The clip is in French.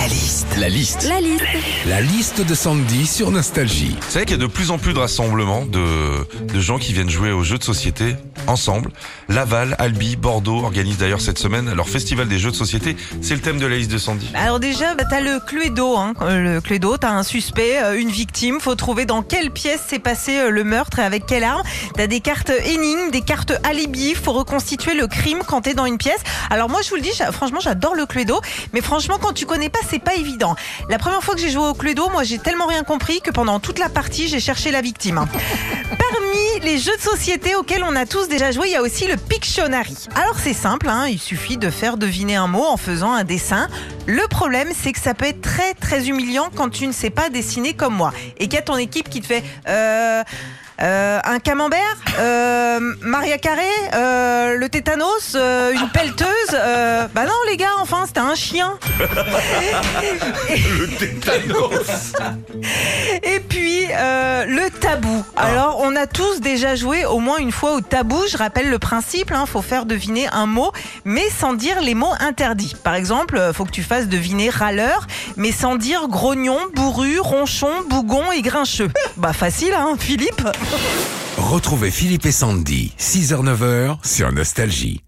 La liste. La liste. La liste. La liste de Sandy sur Nostalgie. Vous savez qu'il y a de plus en plus de rassemblements de, de gens qui viennent jouer aux jeux de société ensemble. Laval, Albi, Bordeaux organisent d'ailleurs cette semaine leur festival des jeux de société. C'est le thème de la liste de Sandy. Alors déjà, bah, t'as le Cluedo. Hein. Euh, Le Cluedo, t'as un suspect, euh, une victime. Faut trouver dans quelle pièce s'est passé euh, le meurtre et avec quelle arme. T'as des cartes énigmes, des cartes alibi. Faut reconstituer le crime quand t'es dans une pièce. Alors moi, je vous le dis, franchement, j'adore le Cluedo. Mais franchement, quand tu connais pas, c'est pas évident. La première fois que j'ai joué au Cluedo, moi, j'ai tellement rien compris que pendant toute la partie, j'ai cherché la victime. Parmi les jeux de société auxquels on a tous déjà joué, il y a aussi le Pictionary. Alors c'est simple, hein, il suffit de faire deviner un mot en faisant un dessin. Le problème, c'est que ça peut être très très humiliant quand tu ne sais pas dessiner comme moi et qu'il y a ton équipe qui te fait euh, euh, un camembert, euh, Maria Carré, le tétanos, une pelleteuse. Euh, bah non les gars, enfin c'était un chien. Et puis euh, le tabou. Alors on a tous déjà joué au moins une fois au tabou. Je rappelle le principe. Hein, faut faire deviner un mot, mais sans dire les mots interdits. Par exemple, euh, faut que tu fasses deviner râleur, mais sans dire grognon, bourru, ronchon, bougon et grincheux. Bah facile, hein, Philippe. Retrouvez Philippe et Sandy, 6h-9h sur Nostalgie.